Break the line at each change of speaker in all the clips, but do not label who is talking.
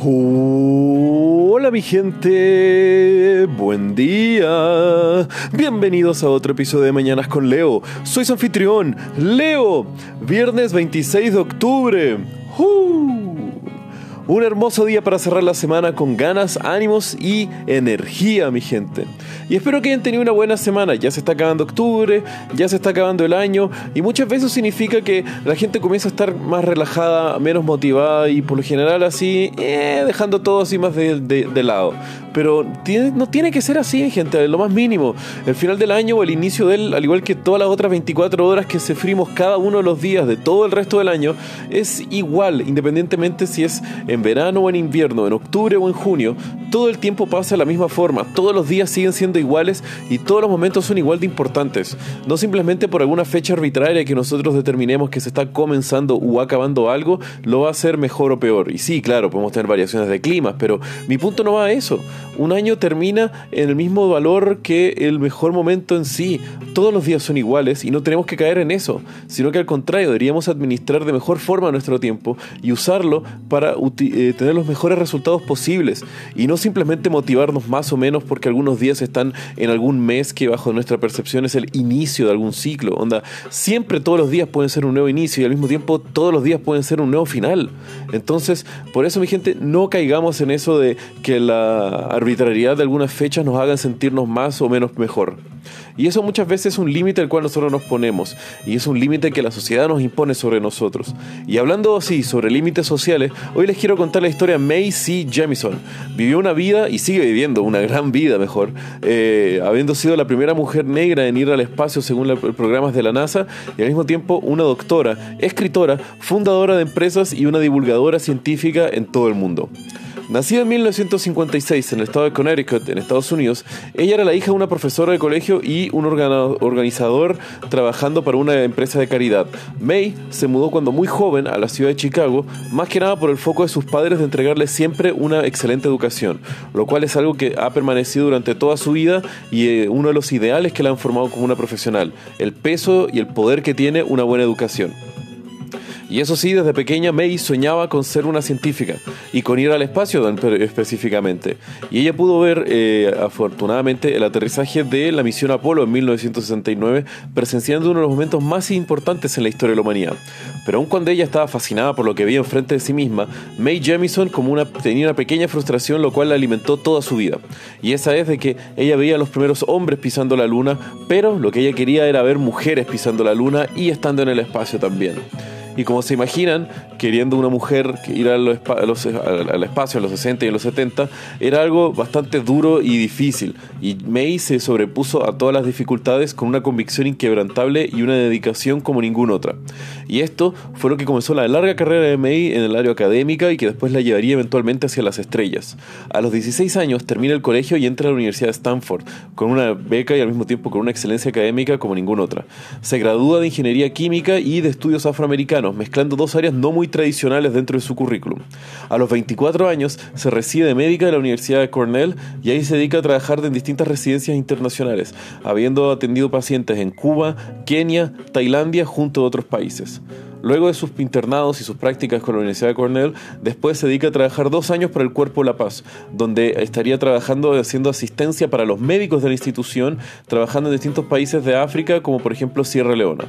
Hola mi gente, buen día. Bienvenidos a otro episodio de Mañanas con Leo. Soy anfitrión, Leo. Viernes 26 de octubre. Un hermoso día para cerrar la semana con ganas, ánimos y energía, mi gente. Y espero que hayan tenido una buena semana. Ya se está acabando octubre, ya se está acabando el año y muchas veces significa que la gente comienza a estar más relajada, menos motivada y por lo general así, eh, dejando todo así más de, de lado. Pero no tiene que ser así, gente, lo más mínimo. El final del año o el inicio del, al igual que todas las otras 24 horas que sufrimos cada uno de los días de todo el resto del año, es igual, independientemente si es en verano o en invierno, en octubre o en junio, todo el tiempo pasa de la misma forma, todos los días siguen siendo iguales y todos los momentos son igual de importantes. No simplemente por alguna fecha arbitraria que nosotros determinemos que se está comenzando o acabando algo, lo va a hacer mejor o peor. Y sí, claro, podemos tener variaciones de climas, pero mi punto no va a eso un año termina en el mismo valor que el mejor momento en sí. Todos los días son iguales y no tenemos que caer en eso, sino que al contrario, deberíamos administrar de mejor forma nuestro tiempo y usarlo para eh, tener los mejores resultados posibles y no simplemente motivarnos más o menos porque algunos días están en algún mes que bajo nuestra percepción es el inicio de algún ciclo. Onda, siempre todos los días pueden ser un nuevo inicio y al mismo tiempo todos los días pueden ser un nuevo final. Entonces, por eso mi gente, no caigamos en eso de que la arbitrariedad de algunas fechas nos hagan sentirnos más o menos mejor. Y eso muchas veces es un límite al cual nosotros nos ponemos, y es un límite que la sociedad nos impone sobre nosotros. Y hablando así sobre límites sociales, hoy les quiero contar la historia de May C. Jemison. Vivió una vida y sigue viviendo una gran vida mejor, eh, habiendo sido la primera mujer negra en ir al espacio según los programas de la NASA, y al mismo tiempo una doctora, escritora, fundadora de empresas y una divulgadora científica en todo el mundo. Nacida en 1956 en el estado de Connecticut, en Estados Unidos, ella era la hija de una profesora de colegio y un organizador trabajando para una empresa de caridad. May se mudó cuando muy joven a la ciudad de Chicago, más que nada por el foco de sus padres de entregarle siempre una excelente educación, lo cual es algo que ha permanecido durante toda su vida y eh, uno de los ideales que la han formado como una profesional, el peso y el poder que tiene una buena educación. Y eso sí, desde pequeña May soñaba con ser una científica y con ir al espacio específicamente. Y ella pudo ver, eh, afortunadamente, el aterrizaje de la misión Apolo en 1969, presenciando uno de los momentos más importantes en la historia de la humanidad. Pero aun cuando ella estaba fascinada por lo que veía enfrente de sí misma, May Jemison como una, tenía una pequeña frustración, lo cual la alimentó toda su vida. Y esa es de que ella veía a los primeros hombres pisando la luna, pero lo que ella quería era ver mujeres pisando la luna y estando en el espacio también. Y como se imaginan, queriendo una mujer ir al, espacio en los 60 y en los 70, era algo bastante duro y difícil. Y May se sobrepuso a todas las dificultades con una convicción inquebrantable y una dedicación como ninguna otra. Y esto fue lo que comenzó la larga carrera de May en el área académica y que después la llevaría eventualmente hacia las estrellas. A los 16 años termina el colegio y entra a la Universidad de Stanford, con una beca y al mismo tiempo con una excelencia académica como ninguna otra. Se gradúa de Ingeniería Química y de Estudios Afroamericanos mezclando dos áreas no muy tradicionales dentro de su currículum. A los 24 años se recibe de médica de la Universidad de Cornell y ahí se dedica a trabajar en distintas residencias internacionales, habiendo atendido pacientes en Cuba, Kenia, Tailandia, junto a otros países. Luego de sus internados y sus prácticas con la Universidad de Cornell, después se dedica a trabajar dos años para el Cuerpo La Paz, donde estaría trabajando haciendo asistencia para los médicos de la institución, trabajando en distintos países de África, como por ejemplo Sierra Leona.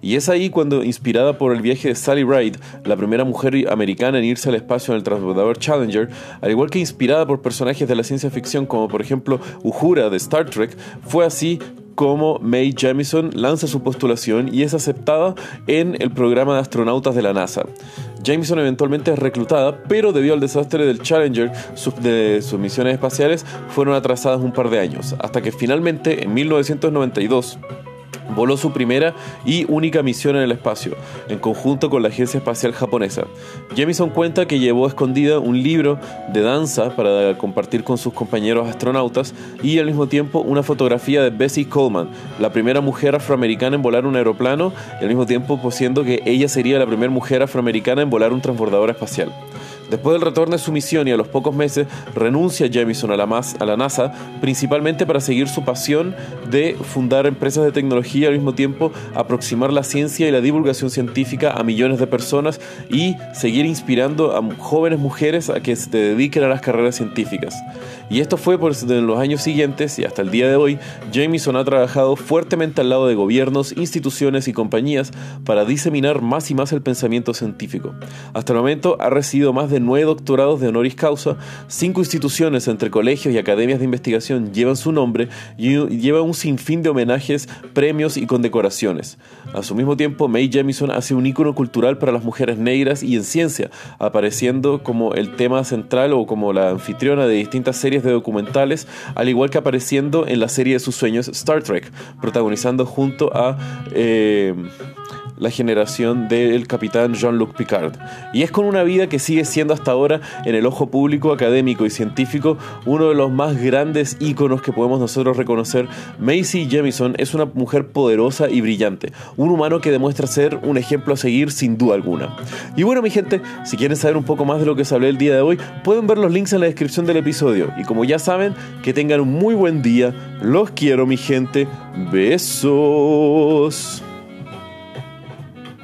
Y es ahí cuando, inspirada por el viaje de Sally Ride, la primera mujer americana en irse al espacio en el transbordador Challenger, al igual que inspirada por personajes de la ciencia ficción como por ejemplo Uhura de Star Trek, fue así como Mae Jemison lanza su postulación y es aceptada en el programa de astronautas de la NASA. Jameson eventualmente es reclutada, pero debido al desastre del Challenger, de sus misiones espaciales fueron atrasadas un par de años, hasta que finalmente en 1992 voló su primera y única misión en el espacio, en conjunto con la Agencia Espacial Japonesa. Jamison cuenta que llevó escondida un libro de danza para compartir con sus compañeros astronautas y al mismo tiempo una fotografía de Bessie Coleman, la primera mujer afroamericana en volar un aeroplano, y al mismo tiempo siendo que ella sería la primera mujer afroamericana en volar un transbordador espacial. Después del retorno de su misión y a los pocos meses renuncia Jamison a la, a la NASA, principalmente para seguir su pasión de fundar empresas de tecnología y al mismo tiempo aproximar la ciencia y la divulgación científica a millones de personas y seguir inspirando a jóvenes mujeres a que se dediquen a las carreras científicas. Y esto fue por los años siguientes y hasta el día de hoy, Jamison ha trabajado fuertemente al lado de gobiernos, instituciones y compañías para diseminar más y más el pensamiento científico. Hasta el momento ha recibido más de nueve doctorados de honoris causa, cinco instituciones entre colegios y academias de investigación llevan su nombre y lleva un sinfín de homenajes, premios y condecoraciones. A su mismo tiempo, Mae Jemison hace un ícono cultural para las mujeres negras y en ciencia, apareciendo como el tema central o como la anfitriona de distintas series de documentales, al igual que apareciendo en la serie de sus sueños Star Trek, protagonizando junto a... Eh, la generación del capitán Jean-Luc Picard. Y es con una vida que sigue siendo hasta ahora, en el ojo público, académico y científico, uno de los más grandes íconos que podemos nosotros reconocer. Macy Jemison es una mujer poderosa y brillante, un humano que demuestra ser un ejemplo a seguir sin duda alguna. Y bueno, mi gente, si quieren saber un poco más de lo que se hablé el día de hoy, pueden ver los links en la descripción del episodio. Y como ya saben, que tengan un muy buen día. Los quiero, mi gente. Besos.